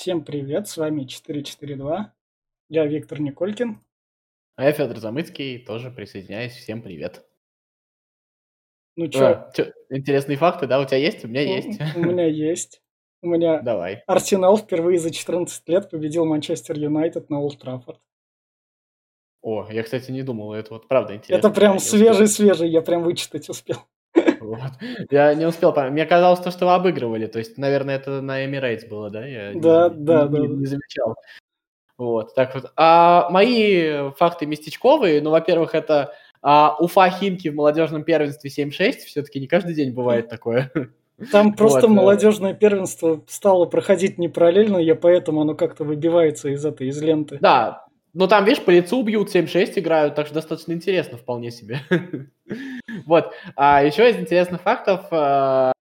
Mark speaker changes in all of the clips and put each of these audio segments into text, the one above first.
Speaker 1: Всем привет, с вами 442. Я Виктор Николькин.
Speaker 2: А я Федор Замыцкий, тоже присоединяюсь. Всем привет.
Speaker 1: Ну чё?
Speaker 2: А, чё, интересные факты, да, у тебя есть? У меня
Speaker 1: у-
Speaker 2: есть.
Speaker 1: У меня есть. У меня
Speaker 2: Давай.
Speaker 1: Арсенал впервые за 14 лет победил Манчестер Юнайтед на Олд Траффорд.
Speaker 2: О, я, кстати, не думал, это вот правда интересно.
Speaker 1: Это прям
Speaker 2: Я не успел.
Speaker 1: свежий-свежий, я прям вычитать успел.
Speaker 2: Вот. Я не успел, пом- мне казалось, то, что вы обыгрывали, то есть, наверное, это на Emirates было, да? Я
Speaker 1: Да, да,
Speaker 2: не,
Speaker 1: да,
Speaker 2: не-
Speaker 1: да.
Speaker 2: не замечал. Вот, так вот. А мои факты местечковые, ну, во-первых, это а, Уфа Химки в молодежном первенстве 7-6, все-таки не каждый день бывает такое.
Speaker 1: Там просто
Speaker 2: Вот, э.
Speaker 1: молодежное первенство стало проходить не параллельно, я поэтому оно как-то выбивается из этой, из ленты.
Speaker 2: Да, ну там, видишь, по лицу бьют, 7-6 играют, так что достаточно интересно вполне себе. Вот, а еще из интересных фактов, э,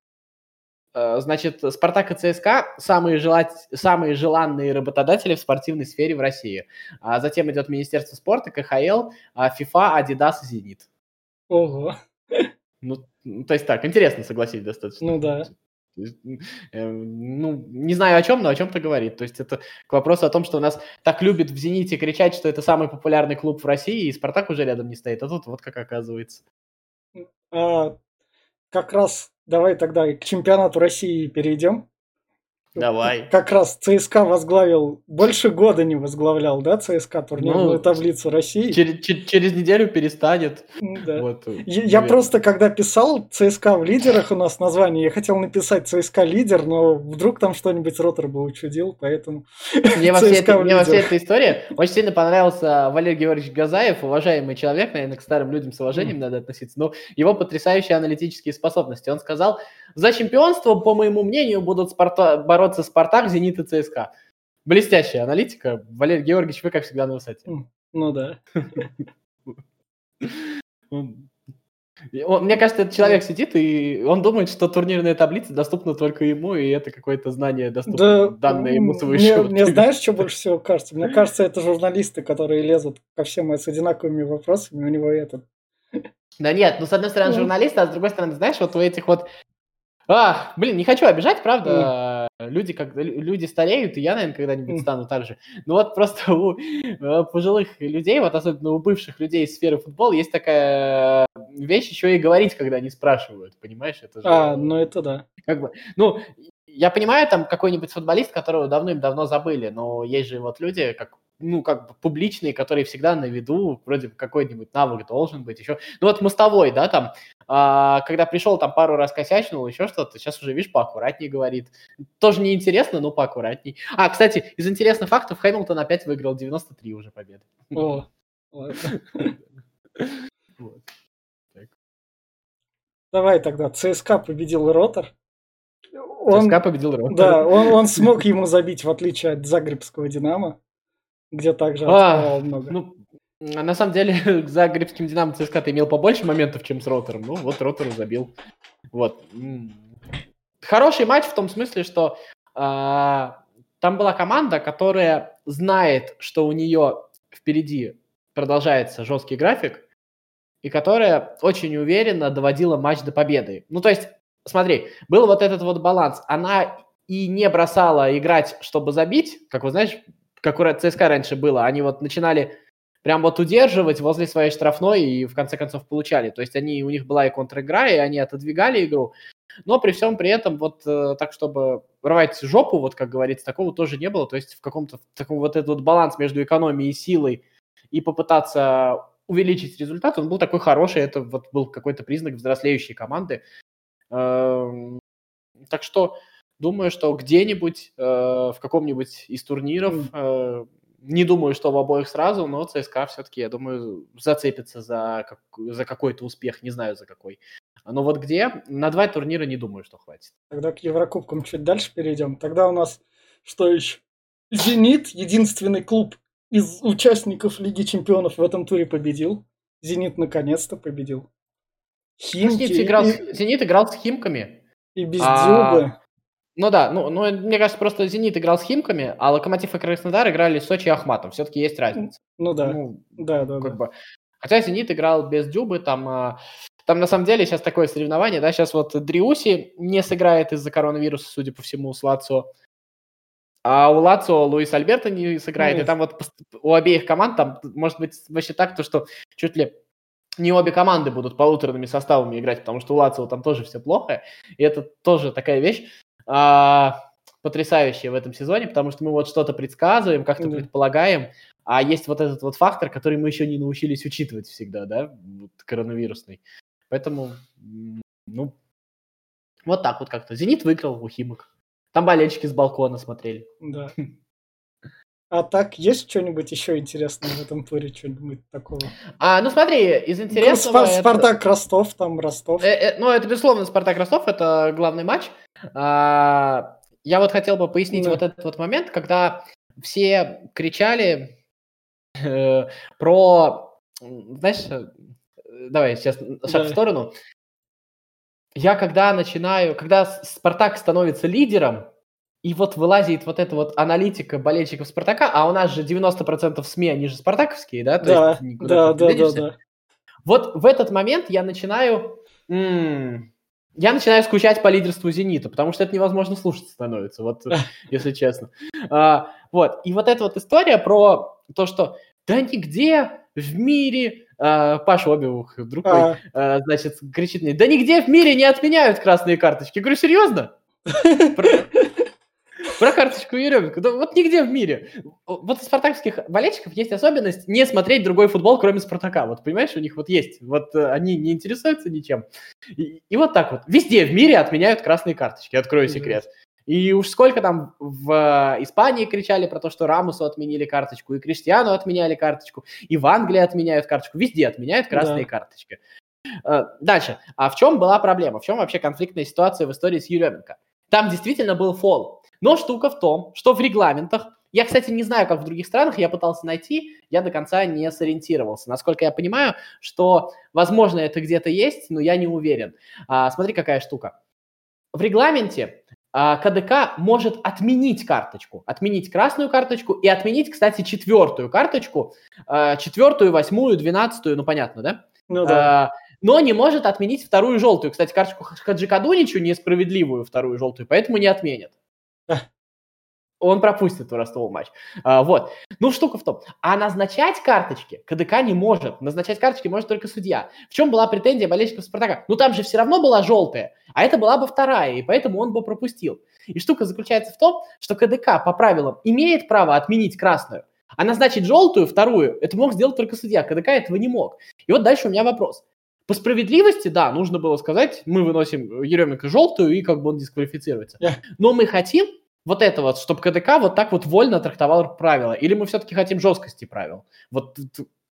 Speaker 2: э, значит, Спартак и ЦСКА самые, желать... самые желанные работодатели в спортивной сфере в России. А затем идет Министерство спорта, КХЛ, а, ФИФА, Адидас и Зенит.
Speaker 1: Ого,
Speaker 2: Ну, то есть так, интересно, согласись, достаточно.
Speaker 1: ну да.
Speaker 2: То есть, м, э, Ну, не знаю о чем, но о чем-то говорит. То есть это к вопросу о том, что у нас так любят в «Зените» кричать, что это самый популярный клуб в России, и «Спартак» уже рядом не стоит. А тут вот как оказывается.
Speaker 1: А, как раз давай тогда к чемпионату России перейдем.
Speaker 2: Давай.
Speaker 1: Как раз ЦСКА возглавил, больше года не возглавлял, да, ЦСКА турнирную
Speaker 2: Ну,
Speaker 1: таблицу России?
Speaker 2: Через, че- через неделю перестанет.
Speaker 1: М, да.
Speaker 2: Вот,
Speaker 1: Я, я
Speaker 2: наверное.
Speaker 1: просто, когда писал ЦСКА в лидерах у нас название, я хотел написать ЦСКА лидер, но вдруг там что-нибудь Ротор бы учудил, поэтому
Speaker 2: Мне во, всей
Speaker 1: ЦСКА
Speaker 2: этой, истории очень сильно понравился Валерий Георгиевич Газаев, уважаемый человек, наверное, к старым людям с уважением надо относиться, но его потрясающие аналитические способности. Он сказал, за чемпионство, по моему мнению, будут Спарта- бороться Спартак, Зенит и ЦСКА. Блестящая аналитика. Валерий Георгиевич, вы, как всегда, на высоте.
Speaker 1: Ну да.
Speaker 2: Он- и он- Мне кажется, этот человек сидит, и он думает, что турнирная таблица доступна только ему, и это какое-то знание доступно,
Speaker 1: Да,
Speaker 2: данное ему свой
Speaker 1: мне, мне знаешь, что больше всего кажется? Мне кажется, это журналисты, которые лезут ко всем с одинаковыми вопросами, у него этот...
Speaker 2: Да нет, ну с одной стороны
Speaker 1: Ну.
Speaker 2: журналисты, а с другой стороны, знаешь, вот у этих вот... А, блин, не хочу обижать, правда, люди, как, лю- люди стареют, и я, наверное, когда-нибудь
Speaker 1: Мгм.
Speaker 2: стану так же. Ну вот просто у э, пожилых людей, вот особенно у бывших людей из сферы футбола, есть такая вещь еще и говорить, когда они спрашивают, понимаешь? Это же,
Speaker 1: А, ну это да.
Speaker 2: как бы, ну, я понимаю, там какой-нибудь футболист, которого давным-давно забыли, но есть же вот люди, как, ну, как бы публичные, которые всегда на виду, вроде бы какой-нибудь навык должен быть еще. Ну, вот мостовой, да, там, а, когда пришел, там пару раз косячнул, еще что-то, сейчас уже, видишь, поаккуратнее говорит. Тоже неинтересно, но поаккуратней. А, кстати, из интересных фактов, Хэмилтон опять выиграл 93 уже победы.
Speaker 1: О. Давай тогда. ЦСКА победил Ротор. Он,
Speaker 2: ЦСКА победил Ротор.
Speaker 1: да, он, он смог ему забить, в отличие от Загребского Динамо, где также
Speaker 2: А,
Speaker 1: много.
Speaker 2: Ну, а на самом деле, за Гребским Динамо ЦСКА ты имел побольше моментов, чем с Ротором. Ну, вот Ротор забил. Вот. Хороший матч в том смысле, что а, там была команда, которая знает, что у нее впереди продолжается жесткий график, и которая очень уверенно доводила матч до победы. Ну, то есть, смотри, был вот этот вот баланс. Она и не бросала играть, чтобы забить, как вы знаешь, как у ЦСКА раньше было. Они вот начинали прям вот удерживать возле своей штрафной и в конце концов получали. То есть они, у них была и контр-игра, и они отодвигали игру. Но при всем при этом вот э, так, чтобы рвать жопу, вот как говорится, такого тоже не было. То есть в каком-то таком вот этот вот баланс между экономией и силой и попытаться увеличить результат, он был такой хороший. Это вот был какой-то признак взрослеющей команды. Эм, Так что думаю, что где-нибудь э, в каком-нибудь из турниров, э, не думаю, что в обоих сразу, но ЦСКА все-таки, я думаю, зацепится за, как- за какой-то успех, не знаю за какой. Но вот где, на два турнира не думаю, что хватит.
Speaker 1: Тогда к Еврокубкам чуть дальше перейдем. Тогда у нас что еще? Зенит, единственный клуб из участников Лиги Чемпионов в этом туре победил. Зенит наконец-то победил. Химки
Speaker 2: Зенит играл,
Speaker 1: и,
Speaker 2: Зенит играл с Химками.
Speaker 1: и без
Speaker 2: А,
Speaker 1: Дзюбы.
Speaker 2: Ну да, ну, ну, мне кажется, просто Зенит играл с Химками, а Локомотив и Краснодар играли с Сочи и Ахматом. Все-таки есть разница.
Speaker 1: Ну да,
Speaker 2: Ну,
Speaker 1: да, да,
Speaker 2: как
Speaker 1: да.
Speaker 2: бы. Хотя Зенит играл без Дюбы, там, а, там на самом деле сейчас такое соревнование, да, сейчас вот Дриуси не сыграет из-за коронавируса, судя по всему, с Лацио. А у Лацио Луис Альберто не сыграет,
Speaker 1: Нет.
Speaker 2: и там вот у обеих команд там может быть вообще так, то что чуть ли не обе команды будут полуторными составами играть, потому что у Лацио там тоже все плохо, и это тоже такая вещь а, потрясающая в этом сезоне, потому что мы вот что-то предсказываем, как-то
Speaker 1: Да.
Speaker 2: предполагаем, а есть вот этот вот фактор, который мы еще не научились учитывать всегда, да, вот коронавирусный. Поэтому, ну, вот так вот как-то. «Зенит» выиграл у «Химок». Там болельщики с балкона смотрели.
Speaker 1: Да. А так, есть что-нибудь еще интересное в этом туре? Что-нибудь такого?
Speaker 2: А, ну смотри, из
Speaker 1: Ну,
Speaker 2: интересного...
Speaker 1: Спар-
Speaker 2: это-
Speaker 1: Спартак Ростов, там Ростов.
Speaker 2: Э, э, ну, это, безусловно, Спартак Ростов, это главный матч. А, я вот хотел бы пояснить
Speaker 1: Да.
Speaker 2: вот этот вот момент, когда все кричали э, про, знаешь, э, давай сейчас шаг
Speaker 1: Да.
Speaker 2: в сторону. Я когда начинаю, когда Спартак становится лидером, и вот вылазит вот эта вот аналитика болельщиков Спартака, а у нас же 90% СМИ, они же спартаковские, да? То
Speaker 1: Да,
Speaker 2: есть
Speaker 1: да, да, да, да.
Speaker 2: Вот в этот момент я начинаю... м, я начинаю скучать по лидерству «Зенита», потому что это невозможно слушать становится, вот, если честно. А, вот, и вот эта вот история про то, что да нигде в мире... а, Паша Обиух, друг мой,
Speaker 1: А,
Speaker 2: а, значит, кричит мне, да нигде в мире не отменяют красные карточки. Я говорю, серьезно? Про, карточку Еременко. Да вот нигде в мире. Вот у спартакских болельщиков есть особенность не смотреть другой футбол, кроме Спартака. Вот понимаешь, у них вот есть. Вот э, они не интересуются ничем. И, и вот так вот. Везде в мире отменяют красные карточки. Открою секрет. И уж сколько там в э, Испании кричали про то, что Рамусу отменили карточку, и Криштиану отменяли карточку, и в Англии отменяют карточку. Везде отменяют красные
Speaker 1: Да.
Speaker 2: карточки. Э, Дальше. А в чем была проблема? В чем вообще конфликтная ситуация в истории с Еременко? Там действительно был фол. Но штука в том, что в регламентах, я, кстати, не знаю, как в других странах, я пытался найти, я до конца не сориентировался. Насколько я понимаю, что, возможно, это где-то есть, но я не уверен. А, смотри, какая штука. В регламенте а, КДК может отменить карточку, отменить красную карточку и отменить, кстати, четвертую карточку, а, четвертую, восьмую, двенадцатую, ну понятно, да?
Speaker 1: ну да.
Speaker 2: А, но не может отменить вторую желтую. Кстати, карточку Хаджи Кадуничу несправедливую вторую желтую, поэтому не отменят. Он пропустит у Ростова матч. А, вот. Ну, штука в том. А назначать карточки КДК не может. Назначать карточки может только судья. В чем была претензия болельщиков Спартака? Ну, там же все равно была желтая, а это была бы вторая, и поэтому он бы пропустил. И штука заключается в том, что КДК по правилам имеет право отменить красную, а назначить желтую, вторую, это мог сделать только судья. КДК этого не мог. И вот дальше у меня вопрос. По справедливости, да, нужно было сказать, мы выносим Еременко желтую, и как бы он дисквалифицируется. Но мы хотим вот это вот, чтобы КДК вот так вот вольно трактовал правила. Или мы все-таки хотим жесткости правил? Вот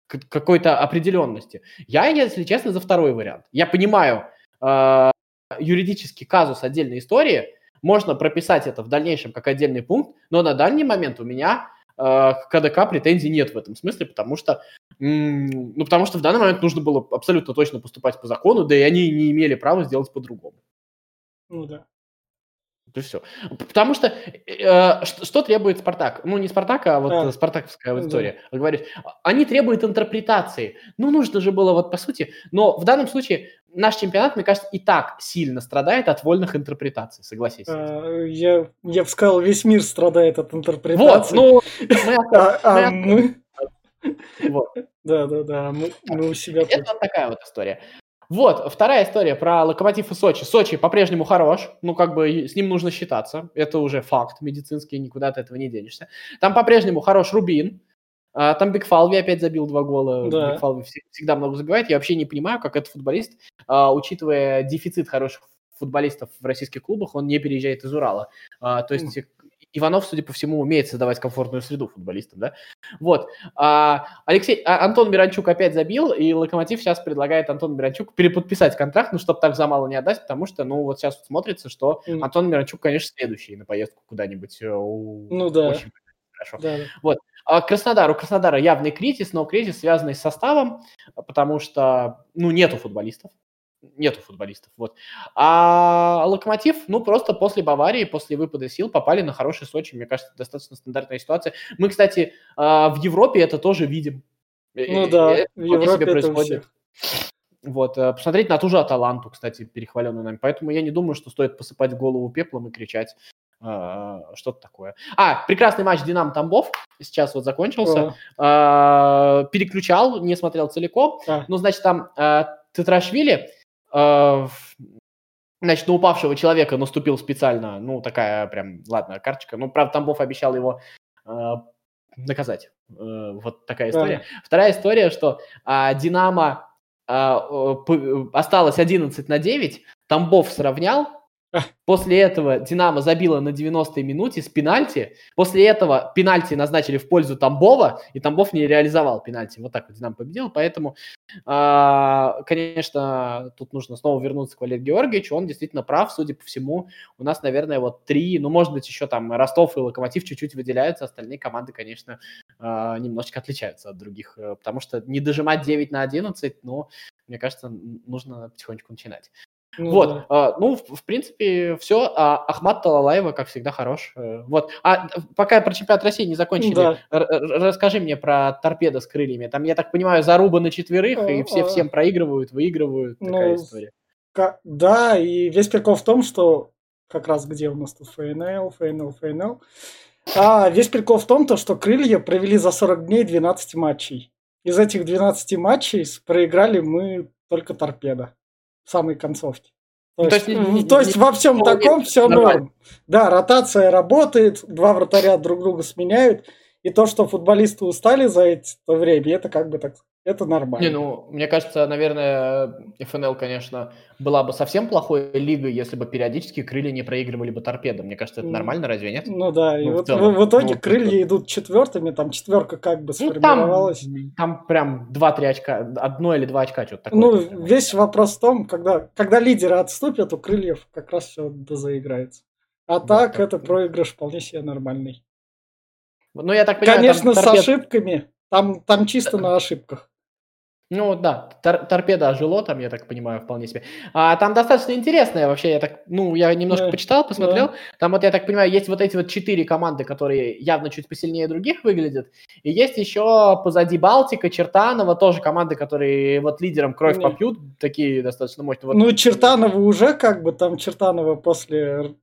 Speaker 2: какой-то определенности. Я, если честно, за второй вариант. Я понимаю э, юридический казус отдельной истории, можно прописать это в дальнейшем как отдельный пункт, но на данный момент у меня э, к КДК претензий нет в этом смысле, потому что, ну, потому что в данный момент нужно было абсолютно точно поступать по закону, да и они не имели права сделать по-другому.
Speaker 1: Ну да.
Speaker 2: То есть все. Потому что э, что, что требует Спартак? Ну, не Спартак, а вот
Speaker 1: А.
Speaker 2: э, спартаковская
Speaker 1: Да.
Speaker 2: аудитория. Вы говорите, они требуют интерпретации. Ну, нужно же было вот по сути. Но в данном случае наш чемпионат, мне кажется, и так сильно страдает от вольных интерпретаций, согласись.
Speaker 1: А, я, я бы сказал, весь мир страдает от
Speaker 2: Вот,
Speaker 1: интерпретации.
Speaker 2: ну, мы
Speaker 1: А, а
Speaker 2: мы... вот.
Speaker 1: Да, да, да, мы, мы у себя
Speaker 2: Это вот такая вот история. Вот, вторая история про Локомотив и Сочи. Сочи по-прежнему хорош, ну, как бы с ним нужно считаться. Это уже факт медицинский, никуда от этого не денешься. Там по-прежнему хорош Рубин. А, Там Бигфалви опять забил два гола.
Speaker 1: Да.
Speaker 2: Бигфалви вс- всегда много забивает. Я вообще не понимаю, как этот футболист, а, учитывая дефицит хороших футболистов в российских клубах, он не переезжает из Урала. А, То есть Иванов, судя по всему, умеет создавать комфортную среду футболистам, да? Вот. А, Алексей, а, Антон Миранчук опять забил, и Локомотив сейчас предлагает Антону Миранчуку переподписать контракт, ну, чтобы так за мало не отдать, потому что, ну, вот сейчас вот смотрится, что
Speaker 1: М.
Speaker 2: Антон Миранчук, конечно, следующий на поездку куда-нибудь. э,
Speaker 1: Ну да.
Speaker 2: Очень хорошо.
Speaker 1: Да, да.
Speaker 2: А Краснодар, у Краснодара явный кризис, но кризис, связанный с составом, потому что, ну, нету футболистов. Нету футболистов, вот. А Локомотив, ну, просто после Баварии, после выпада сил попали на хороший Сочи. Мне кажется, достаточно стандартная ситуация. Мы, кстати, а, в Европе это тоже видим. Э,
Speaker 1: Ну
Speaker 2: э,
Speaker 1: да,
Speaker 2: это
Speaker 1: в Европе это
Speaker 2: происходит. Вот, э, посмотреть на ту же Аталанту, кстати, перехваленную нами. Поэтому я не думаю, что стоит посыпать голову пеплом и кричать. что-то такое. А, прекрасный матч Динамо Тамбов сейчас вот закончился. А. Переключал, не смотрел целиком. А. Ну, значит, там Тетрашвили значит, на упавшего человека наступил специально, ну, такая прям, ладно, карточка. Ну, правда, Тамбов обещал его наказать. Вот такая история. Да. Вторая история, что Динамо осталось 11 на 9, Тамбов сравнял, После этого Динамо забила на 90-й минуте с пенальти. После этого пенальти назначили в пользу Тамбова, и Тамбов не реализовал пенальти. Вот так вот Динамо победил. Поэтому, э, конечно, тут нужно снова вернуться к Валерию Георгиевичу. Он действительно прав, судя по всему. У нас, наверное, вот три, ну, может быть, еще там Ростов и Локомотив чуть-чуть выделяются. Остальные команды, конечно, э, немножечко отличаются от других. Э, потому что не дожимать 9 на 11, ну, мне кажется, нужно потихонечку начинать. Ну, вот, да. а, ну, в, в принципе, все. А Ахмат Талалаева, как всегда, хорош. Э, вот. А пока про чемпионат России не закончили, да. расскажи мне про торпеда с крыльями. Там, я так понимаю, заруба на четверых, а, и все а... всем проигрывают, выигрывают. Ну, такая история.
Speaker 1: Да, и весь прикол в том, что как раз где у нас тут ФНЛ, ФНЛ, ФНЛ. А весь прикол в том, то, что крылья провели за 40 дней 12 матчей. Из этих 12 матчей проиграли мы только торпеда самой концовке. То, ну, есть, то есть, не, то есть не, во всем не, таком все норм. Да, ротация работает, два вратаря друг друга сменяют, и то, что футболисты устали за это время, это как бы так это нормально.
Speaker 2: Не, ну, мне кажется, наверное, ФНЛ, конечно, была бы совсем плохой лигой, если бы периодически крылья не проигрывали бы торпедом. Мне кажется, это нормально, разве нет?
Speaker 1: Ну да, и ну, вот в, в, в итоге ну, крылья это... идут четвертыми, там четверка как бы сформировалась.
Speaker 2: Ну, там, там прям 2-3 очка, одно или два очка, что-то
Speaker 1: такое. Ну, весь вопрос в том, когда, когда лидеры отступят, у крыльев как раз все дозаиграется. А да, так, это проигрыш вполне себе нормальный.
Speaker 2: Ну, я так понимаю,
Speaker 1: Конечно, торпед... с ошибками. Там, там чисто на ошибках.
Speaker 2: Ну да, тор- торпеда ожило там, я так понимаю, вполне себе. А там достаточно интересное вообще, я так, ну, я немножко да, почитал, посмотрел. Да. Там вот, я так понимаю, есть вот эти вот четыре команды, которые явно чуть посильнее других выглядят. И есть еще позади Балтика, Чертанова, тоже команды, которые вот лидером кровь Не. попьют, такие достаточно мощные. Вот.
Speaker 1: Ну, Чертанова уже как бы, там Чертанова после...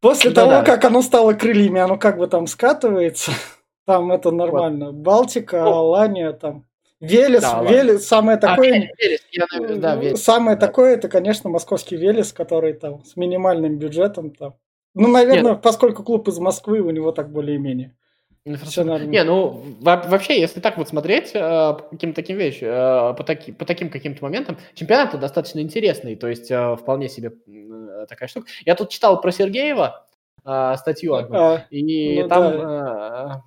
Speaker 1: После да, того, да. как оно стало крыльями, оно как бы там скатывается. Там это нормально. Вот. Балтика, ну, Алания там. Велес, да, Велес, самое а, такое, а, Велес, я, да, Велес. самое да. такое, это, конечно, московский Велес, который там с минимальным бюджетом там. Ну, наверное, Нет. поскольку клуб из Москвы, у него так более-менее.
Speaker 2: Все Не, ну вообще, если так вот смотреть э, по каким-то таким вещам, э, по, таки, по таким каким-то моментам, чемпионат достаточно интересный, то есть э, вполне себе э, такая штука. Я тут читал про Сергеева э, статью одну, а, и ну, там да.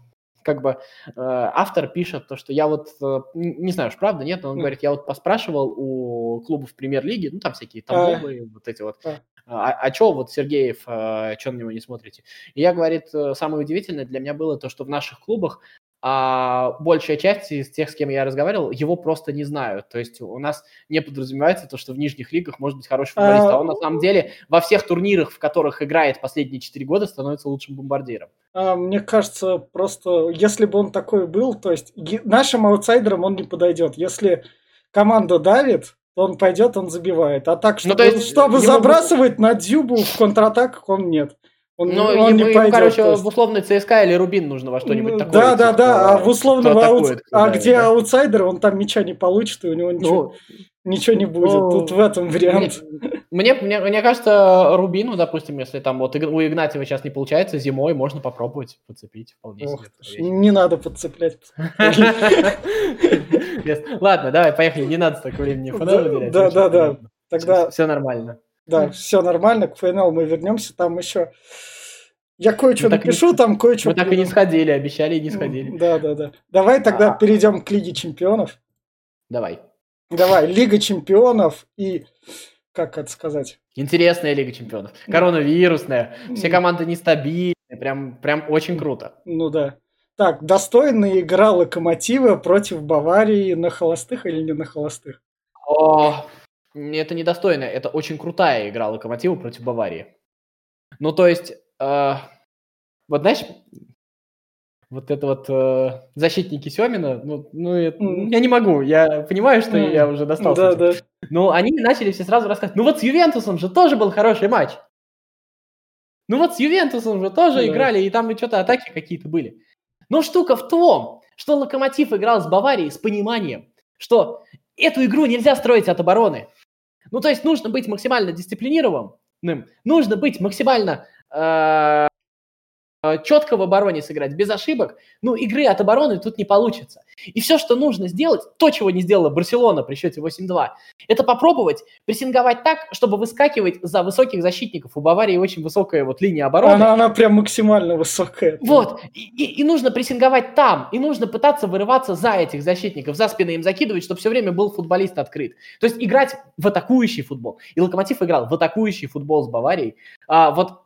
Speaker 2: Э, как бы э, автор пишет то, что я вот, э, не знаю, уж правда, нет, но он mm. говорит, я вот поспрашивал у клубов премьер-лиги, ну там всякие Тамбовы, а. вот эти вот, а, а, а что вот Сергеев, а, что на него не смотрите? И я, говорит, э, самое удивительное для меня было то, что в наших клубах а большая часть из тех, с кем я разговаривал, его просто не знают. То есть у нас не подразумевается то, что в нижних лигах может быть хороший футболист, а, а он на самом деле во всех турнирах, в которых играет последние 4 года, становится лучшим бомбардиром.
Speaker 1: А, мне кажется, просто если бы он такой был, то есть нашим аутсайдерам он не подойдет. Если команда давит, то он пойдет, он забивает. А так, чтобы, ну, есть, чтобы забрасывать бы... на дюбу в контратаках, он нет.
Speaker 2: Он, ну, он ему, не пойдет, короче, в условной ЦСКА или Рубин нужно во что-нибудь ну, такое.
Speaker 1: Да, да, да. А в условном аут... А где да. аутсайдер, он там мяча не получит, и у него ничего, ну, ничего не будет. Ну, Тут в этом вариант.
Speaker 2: Мне, мне, мне кажется, Рубину, допустим, если там вот у Игнатьева сейчас не получается, зимой можно попробовать подцепить вполне Ох,
Speaker 1: себе. Не надо подцеплять.
Speaker 2: Ладно, давай, поехали. Не надо столько времени
Speaker 1: Да, да, да.
Speaker 2: Тогда... Все нормально.
Speaker 1: Да, все нормально, к ФНЛ мы вернемся, там еще... Я кое-что напишу, не... там кое-что...
Speaker 2: Мы так и не сходили, обещали и не сходили.
Speaker 1: Да, да, да. Давай тогда а... перейдем к Лиге Чемпионов.
Speaker 2: Давай.
Speaker 1: Давай, Лига Чемпионов и... Как это сказать?
Speaker 2: Интересная Лига Чемпионов. Коронавирусная. Все команды нестабильные. Прям, прям очень круто.
Speaker 1: Ну да. Так, достойная игра Локомотива против Баварии на холостых или не на холостых?
Speaker 2: О, это недостойно. Это очень крутая игра Локомотива против Баварии. Ну, то есть, э, вот знаешь, вот это вот э, защитники Семина, ну, ну mm. я не могу, я понимаю, что mm. я уже достался. Да, да. Но они начали все сразу рассказывать, ну вот с Ювентусом же тоже был хороший матч. Ну вот с Ювентусом же тоже
Speaker 1: Да.
Speaker 2: играли, и там и что-то атаки какие-то были. Но штука в том, что Локомотив играл с Баварией с пониманием, что эту игру нельзя строить от обороны. Ну, то есть нужно быть максимально дисциплинированным, нужно быть максимально э, четко в обороне сыграть, без ошибок. Ну, игры от обороны тут не получится. И все, что нужно сделать, то, чего не сделала Барселона при счете 8-2, это попробовать прессинговать так, чтобы выскакивать за высоких защитников. У Баварии очень высокая вот линия обороны.
Speaker 1: Она, она прям максимально высокая.
Speaker 2: Вот, и, и- и нужно прессинговать там, и нужно пытаться вырываться за этих защитников, за спины им закидывать, чтобы все время был футболист открыт. То есть играть в атакующий футбол. И Локомотив играл в атакующий футбол с Баварией. А, вот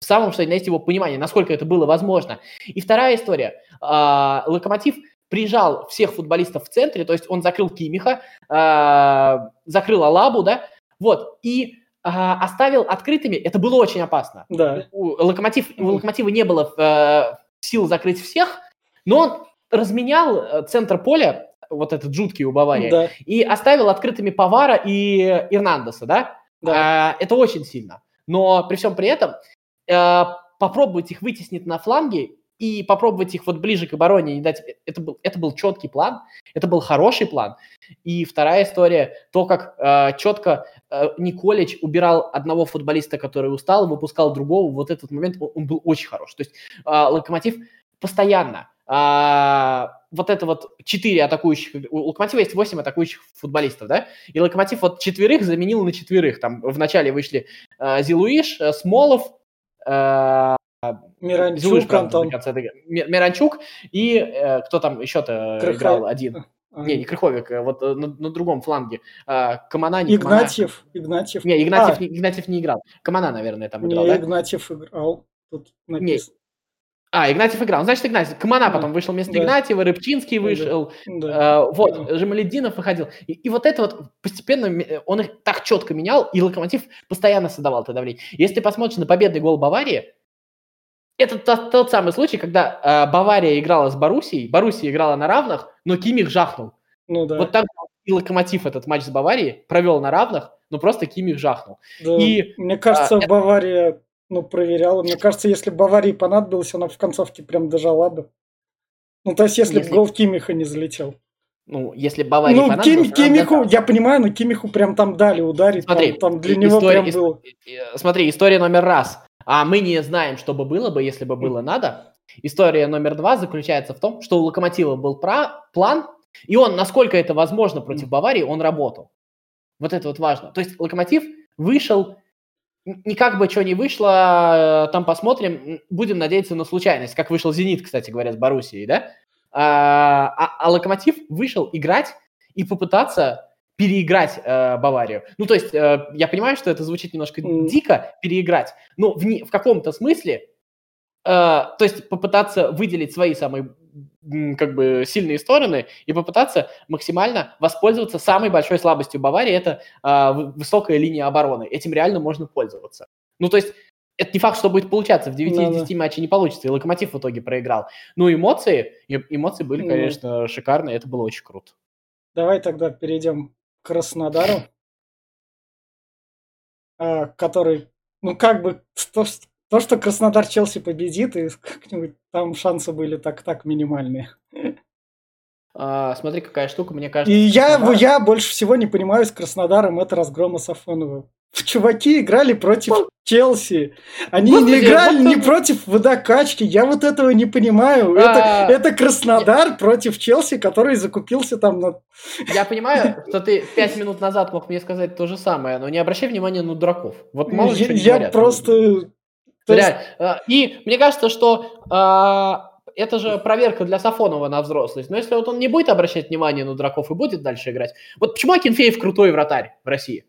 Speaker 2: в самом, что есть его понимание, насколько это было возможно. И вторая история. А, Локомотив прижал всех футболистов в центре, то есть он закрыл Кимиха, а, закрыл Алабу, да, вот, и а, оставил открытыми, это было очень опасно,
Speaker 1: Да.
Speaker 2: у, локомотив, у Локомотива не было э, сил закрыть всех, но он разменял э, центр поля, вот этот жуткий у Баварии,
Speaker 1: Да.
Speaker 2: и оставил открытыми Павара и Эрнандеса, да?
Speaker 1: Да.
Speaker 2: А, это очень сильно. Но при всем при этом попробовать их вытеснить на фланге и попробовать их вот ближе к обороне не дать. Это был, это был четкий план, это был хороший план. И вторая история, то, как э, четко э, Николич убирал одного футболиста, который устал, выпускал другого, вот этот момент, он, он был очень хорош. То есть э, Локомотив постоянно а, вот это вот четыре атакующих, у Локомотива есть 8 атакующих футболистов, да, и Локомотив вот четверых заменил на четверых, там в начале вышли э, Зилуиш, э, Смолов, э,
Speaker 1: Миранчук,
Speaker 2: Зилуиш, правда,
Speaker 1: Антон.
Speaker 2: Миранчук и э, кто там еще-то
Speaker 1: Крыхо-
Speaker 2: играл один,
Speaker 1: А,
Speaker 2: не, не Крыховик, э, вот э, на, на другом фланге, э, Камана, не Камана.
Speaker 1: Игнатьев. Игнатьев.
Speaker 2: Не, Игнатьев,
Speaker 1: А,
Speaker 2: не, Игнатьев не играл, Камана, наверное, там
Speaker 1: не,
Speaker 2: играл, да?
Speaker 1: Игнатьев играл. Тут написано.
Speaker 2: А, Игнатьев играл, ну, значит Игнатьев, Камана
Speaker 1: Да.
Speaker 2: потом вышел вместо
Speaker 1: Да.
Speaker 2: Игнатьева, Рыбчинский вышел,
Speaker 1: Да.
Speaker 2: Э, вот,
Speaker 1: Да.
Speaker 2: Жамаледдинов выходил. И, и вот это вот постепенно ме- он их так четко менял, и Локомотив постоянно создавал это давление. Если ты посмотришь на победный гол Баварии, это тот, тот самый случай, когда э, Бавария играла с Боруссией, Боруссия играла на равных, но Кимих жахнул.
Speaker 1: Ну да.
Speaker 2: Вот так и Локомотив этот матч с Баварией провел на равных, но просто Кимих жахнул.
Speaker 1: Да,
Speaker 2: И,
Speaker 1: Мне кажется,
Speaker 2: а,
Speaker 1: Бавария ну, проверяла. Мне кажется, если Баварии понадобилось, она в концовке прям дожала бы. Ну, то есть, если,
Speaker 2: Если-
Speaker 1: бы гол Кимиха не залетел.
Speaker 2: Ну, если Баварии
Speaker 1: ну, Ким-
Speaker 2: понадобилось, она
Speaker 1: Кимиху,
Speaker 2: дожала.
Speaker 1: я понимаю, но Кимиху прям там дали ударить.
Speaker 2: Смотри,
Speaker 1: там, там для него
Speaker 2: история-
Speaker 1: прям было.
Speaker 2: Смотри, история номер раз. А мы не знаем, что бы было бы, если бы было надо. История номер два заключается в том, что у Локомотива был пра- план, и он, насколько это возможно против Баварии, он работал. Вот это вот важно. То есть Локомотив вышел, никак бы что не вышло, э, там посмотрим, будем надеяться на случайность, как вышел Зенит, кстати говоря, с Боруссией, да? А, а- а Локомотив вышел играть и попытаться переиграть э, Баварию. Ну, то есть, э, я понимаю, что это звучит немножко
Speaker 1: М.
Speaker 2: дико, переиграть, но в, не- в каком-то смысле, э, то есть попытаться выделить свои самые как бы сильные стороны и попытаться максимально воспользоваться самой большой слабостью Баварии, это вы- высокая линия обороны. Этим реально можно пользоваться. Ну, то есть, это не факт, что будет получаться. В 9 из
Speaker 1: Да-да.
Speaker 2: 10 матчей не получится, и Локомотив в итоге проиграл. Ну, эмоции, эмоции были, конечно, шикарные, это было очень круто.
Speaker 1: Давай тогда перейдем к Краснодару, а, который, ну, как бы, то, что- то, что Краснодар Челси победит, и как-нибудь там шансы были так-так минимальные.
Speaker 2: А, смотри, какая штука, мне кажется.
Speaker 1: И я,
Speaker 2: Краснодар-
Speaker 1: я больше всего не понимаю с Краснодаром, это разгрома Сафонова. Чуваки играли против Челси. Они
Speaker 2: Господи,
Speaker 1: не играли
Speaker 2: вот
Speaker 1: не против водокачки. Я вот этого не понимаю. Это,
Speaker 2: А,
Speaker 1: это Краснодар против Челси, который закупился там на...
Speaker 2: Я понимаю, что ты пять минут назад мог мне сказать то же самое, но не обращай внимания на дураков. Вот мало
Speaker 1: я я
Speaker 2: говорят.
Speaker 1: просто... то есть-.
Speaker 2: А, И мне кажется, что а, это же проверка для Сафонова на взрослость. Но если вот он не будет обращать внимание на дураков и будет дальше играть. Вот почему Акинфеев крутой вратарь в России?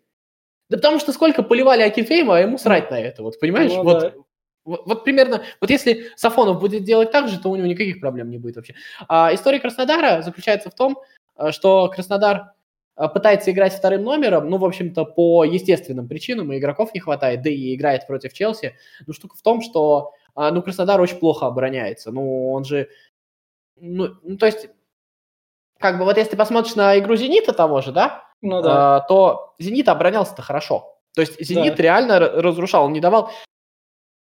Speaker 2: Да потому что сколько поливали Акинфеева, а ему срать на это. Вот понимаешь?
Speaker 1: Ну
Speaker 2: вот,
Speaker 1: да.
Speaker 2: вот, вот примерно, вот если Сафонов будет делать так же, то у него никаких проблем не будет вообще. А история Краснодара заключается в том, а, что Краснодар пытается играть вторым номером, ну, в общем-то, по естественным причинам, и игроков не хватает, да и играет против Челси. Но штука в том, что, а, ну, Краснодар очень плохо обороняется. Ну, он же, ну, ну, то есть, как бы вот если ты посмотришь на игру «Зенита» того же, да,
Speaker 1: Ну да.
Speaker 2: а, то «Зенит» оборонялся-то хорошо. То есть «Зенит»
Speaker 1: Да.
Speaker 2: реально разрушал, он не давал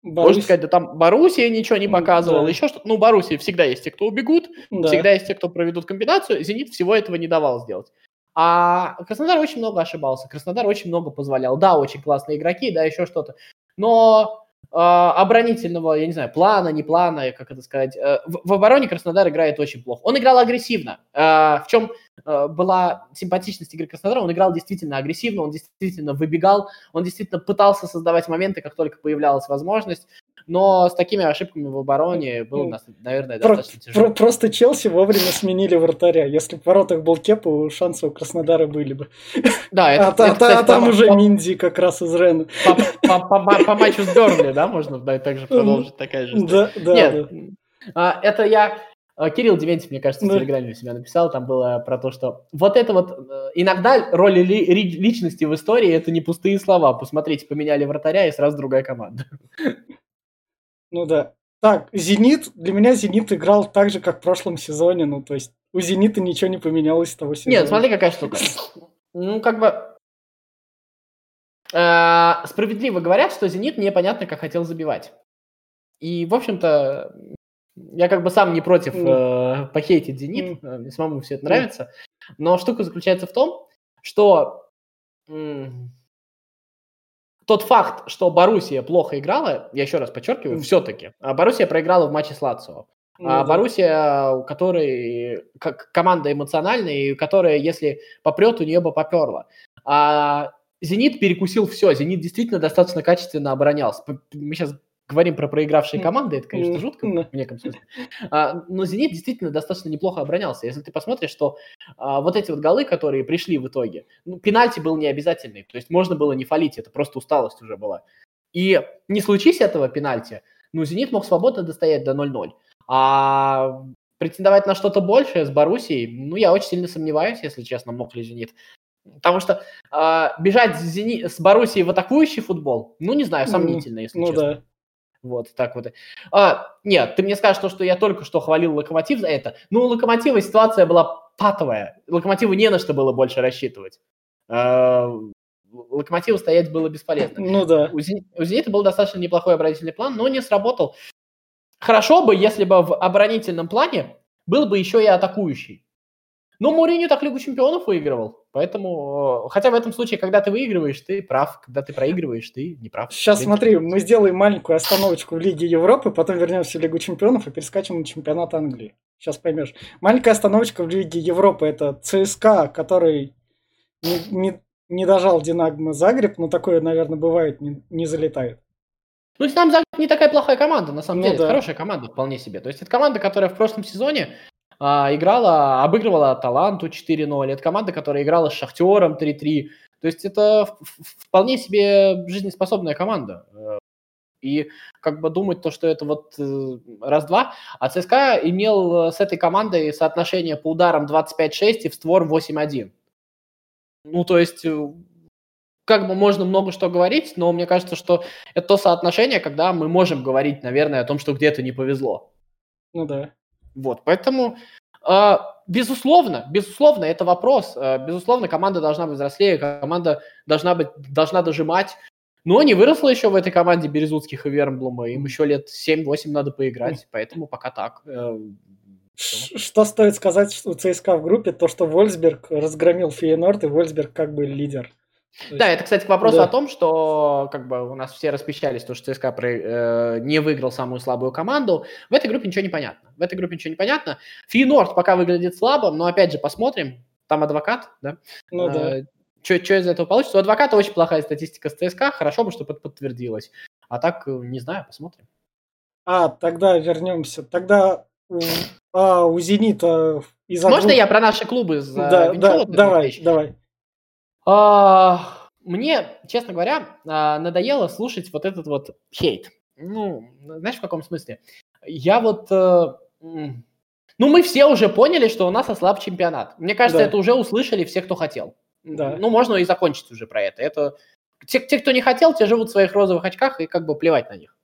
Speaker 2: Борусь... Можно сказать, да там Боруссия ничего не показывала, да. еще что-то. Ну, Боруссия всегда есть те, кто убегут, да. всегда есть те, кто проведут комбинацию. Зенит всего этого не давал сделать. А Краснодар очень много ошибался, Краснодар очень много позволял. Да, очень классные игроки, да, еще что-то. Но э, оборонительного, я не знаю, плана, не плана, как это сказать, э, в, в обороне Краснодар играет очень плохо. Он играл агрессивно. Э, в чем э, была симпатичность игры Краснодара? Он играл действительно агрессивно, он действительно выбегал, он действительно пытался создавать моменты, как только появлялась возможность но с такими ошибками в обороне было, ну, наверное, достаточно про, тяжело.
Speaker 1: просто Челси вовремя сменили вратаря. Если бы в воротах был Кепу, шансы у Краснодара были бы. Да, это, а, это, а, кстати, а там по, уже по, Минди как раз из Рена.
Speaker 2: По, по, по, по матчу с Бернли, да, можно да, также продолжить такая же
Speaker 1: Да, да. Нет, да.
Speaker 2: А, это я а, Кирилл Дементьев, мне кажется, в Телеграме у себя написал, там было про то, что вот это вот, э, иногда роли ли, личности в истории это не пустые слова. Посмотрите, поменяли вратаря и сразу другая команда.
Speaker 1: Ну да. Так, Зенит, для меня Зенит играл так же, как в прошлом сезоне, ну то есть у Зенита ничего не поменялось с того сезона.
Speaker 2: Нет, смотри, какая штука. Ну, как бы... Э, справедливо говорят, что Зенит непонятно, как хотел забивать. И, в общем-то, я как бы сам не против э, похейтить Зенит, mm. мне самому все это нравится. Но штука заключается в том, что тот факт, что Боруссия плохо играла, я еще раз подчеркиваю, все-таки, а Боруссия проиграла в матче с Лацио. Ну, а да. Боруссия, у которой как команда эмоциональная, и которая, если попрет, у нее бы поперла. А Зенит перекусил все. Зенит действительно достаточно качественно оборонялся. Мы сейчас говорим про проигравшие команды, это, конечно, жутко в неком смысле. А, но «Зенит» действительно достаточно неплохо оборонялся. Если ты посмотришь, что а, вот эти вот голы, которые пришли в итоге, ну, пенальти был не обязательный, то есть можно было не фалить, это просто усталость уже была. И не случись этого пенальти, ну, «Зенит» мог свободно достоять до 0-0. А претендовать на что-то большее с Боруссией, ну, я очень сильно сомневаюсь, если честно, мог ли «Зенит». Потому что э, бежать с, Зени... с Боруссией в атакующий футбол, ну, не знаю, сомнительно, если ну, честно. Да. Вот так вот. А, нет, ты мне скажешь, то, что я только что хвалил Локомотив за это. Ну, у Локомотива ситуация была патовая. Локомотиву не на что было больше рассчитывать. А, Локомотиву стоять было бесполезно.
Speaker 1: Ну да.
Speaker 2: У, Зени... у Зенита был достаточно неплохой оборонительный план, но не сработал. Хорошо бы, если бы в оборонительном плане был бы еще и атакующий. Но Мourinho так Лигу Чемпионов выигрывал. Поэтому, хотя в этом случае, когда ты выигрываешь, ты прав. Когда ты проигрываешь, ты не прав.
Speaker 1: Сейчас ты смотри, мы сделаем маленькую остановочку в Лиге Европы, потом вернемся в Лигу Чемпионов и перескачем на чемпионат Англии. Сейчас поймешь. Маленькая остановочка в Лиге Европы это ЦСКА, который не, не, не дожал Динагма Загреб, но такое, наверное, бывает, не, не залетает.
Speaker 2: Ну, там Загреб не такая плохая команда, на самом ну, деле. Да. хорошая команда вполне себе. То есть это команда, которая в прошлом сезоне а, играла, обыгрывала Таланту 4-0. Это команда, которая играла с Шахтером 3-3. То есть это вполне себе жизнеспособная команда. Э, и как бы думать то, что это вот э, раз-два. А ЦСКА имел с этой командой соотношение по ударам 25-6 и в створ 8-1. Ну, то есть э, как бы можно много что говорить, но мне кажется, что это то соотношение, когда мы можем говорить, наверное, о том, что где-то не повезло.
Speaker 1: Ну да.
Speaker 2: Вот, поэтому, э, безусловно, безусловно, это вопрос. Э, безусловно, команда должна быть взрослее, команда должна быть, должна дожимать. Но не выросла еще в этой команде Березутских и Вермблума. Им еще лет 7-8 надо поиграть, поэтому пока так. Э,
Speaker 1: что стоит сказать у ЦСКА в группе? То, что Вольсберг разгромил Фейенорд, и Вольсберг как бы лидер.
Speaker 2: Да, это, кстати, к вопросу да. о том, что как бы у нас все распищались, то, что ЦСКА э, не выиграл самую слабую команду. В этой группе ничего не понятно. В этой группе ничего не понятно. Финорд пока выглядит слабо, но опять же посмотрим. Там адвокат, да?
Speaker 1: Ну да. Э,
Speaker 2: что из этого получится? У адвоката очень плохая статистика с ЦСКА. Хорошо бы, чтобы это подтвердилось. А так, э, не знаю, посмотрим.
Speaker 1: А, тогда вернемся. Тогда а, у «Зенита»
Speaker 2: из Можно я про наши клубы
Speaker 1: за да, да, давай, давай.
Speaker 2: А, мне, честно говоря, а, надоело слушать вот этот вот хейт. Ну, знаешь, в каком смысле? Я вот... Э, ну, мы все уже поняли, что у нас ослаб чемпионат. Мне кажется, да. это уже услышали все, кто хотел. Да. Ну, можно и закончить уже про это. Это те, те, кто не хотел, те живут в своих розовых очках и как бы плевать на них.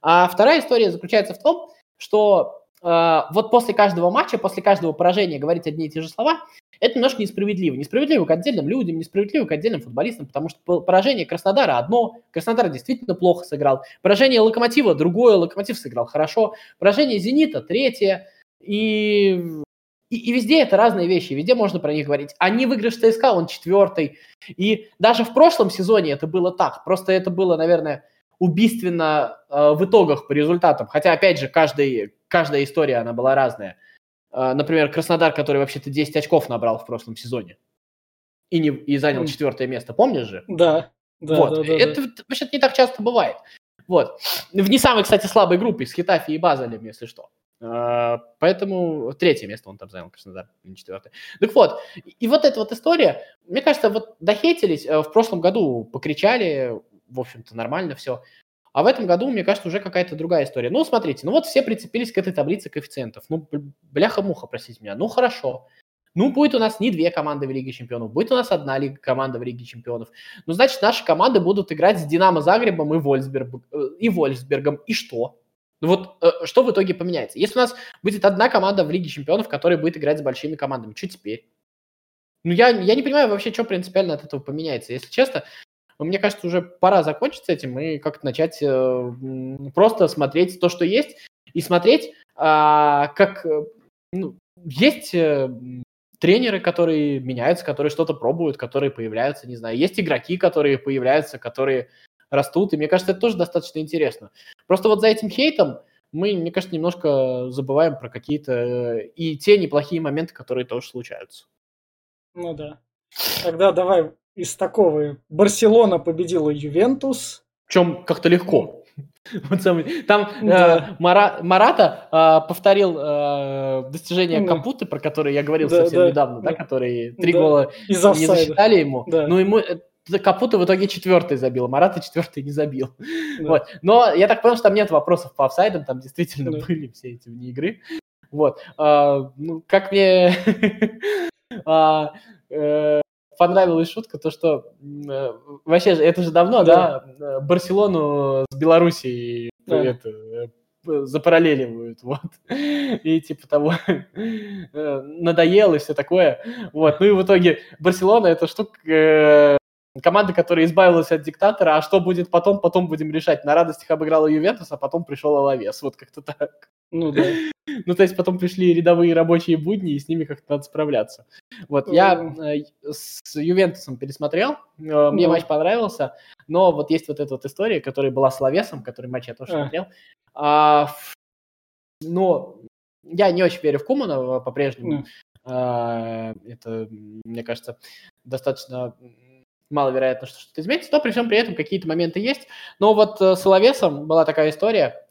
Speaker 2: А вторая история заключается в том, что э, вот после каждого матча, после каждого поражения говорить одни и те же слова, это немножко несправедливо. Несправедливо к отдельным людям, несправедливо к отдельным футболистам, потому что поражение Краснодара одно, Краснодар действительно плохо сыграл, поражение Локомотива другое, Локомотив сыграл хорошо, поражение Зенита третье, и, и, и везде это разные вещи, везде можно про них говорить. А не выигрыш ЦСКА, он четвертый. И даже в прошлом сезоне это было так, просто это было, наверное, убийственно э, в итогах по результатам. Хотя, опять же, каждый, каждая история, она была разная. Э, например, Краснодар, который вообще-то 10 очков набрал в прошлом сезоне и, не, и занял четвертое место, помнишь же?
Speaker 1: Да. да
Speaker 2: вот.
Speaker 1: да, да,
Speaker 2: это
Speaker 1: да.
Speaker 2: вообще не так часто бывает. Вот. В не самой, кстати, слабой группе, с Хитафи и Базелем, если что. Э, поэтому третье место он там занял, Краснодар, не четвертое. Так вот, и вот эта вот история, мне кажется, вот дохейтились, э, в прошлом году покричали, в общем-то, нормально все. А в этом году, мне кажется, уже какая-то другая история. Ну, смотрите, ну вот все прицепились к этой таблице коэффициентов. Ну, бляха-муха, простите меня. Ну, хорошо. Ну, будет у нас не две команды в Лиге Чемпионов, будет у нас одна лига, команда в Лиге Чемпионов. Ну, значит, наши команды будут играть с Динамо Загребом и, Вольсберг, э, и Вольсбергом. И что? Ну вот э, что в итоге поменяется? Если у нас будет одна команда в Лиге Чемпионов, которая будет играть с большими командами, что теперь? Ну, я, я не понимаю вообще, что принципиально от этого поменяется. Если честно, мне кажется, уже пора закончить с этим и как-то начать э, просто смотреть то, что есть, и смотреть, э, как ну, есть э, тренеры, которые меняются, которые что-то пробуют, которые появляются, не знаю, есть игроки, которые появляются, которые растут, и мне кажется, это тоже достаточно интересно. Просто вот за этим хейтом мы, мне кажется, немножко забываем про какие-то э, и те неплохие моменты, которые тоже случаются.
Speaker 1: Ну да. Тогда давай из такого. Барселона победила Ювентус.
Speaker 2: Причем как-то легко. Там да. э, Мара, Марата э, повторил э, достижение да. Капуты, про которые я говорил да, совсем да, недавно, да, да, которые три да. гола не засчитали ему. Да. Но ему э, Капута в итоге четвертый забил, Марата четвертый не забил. Да. Вот. Но я так понял, что там нет вопросов по офсайдам, там действительно да. были все эти вне игры. Вот. А, ну, как мне а, э, понравилась шутка, то что э, вообще же это же давно, да, да э, Барселону с Белоруссией да. это, э, запараллеливают, вот, и типа того э, надоело и все такое, вот, ну и в итоге Барселона это штука, команда, которая избавилась от диктатора, а что будет потом, потом будем решать. На радостях обыграла Ювентус, а потом пришел Алавес. Вот как-то так.
Speaker 1: Ну да.
Speaker 2: Ну, то есть потом пришли рядовые рабочие будни, и с ними как-то надо справляться. Вот, я э, с Ювентусом пересмотрел, э, мне матч понравился, но вот есть вот эта вот история, которая была с Лавесом, который матч я тоже смотрел. А, но я не очень верю в Кумана по-прежнему. А, это, мне кажется, достаточно маловероятно, что что-то изменится, но при всем при этом какие-то моменты есть. Но вот э, с Соловесом была такая история.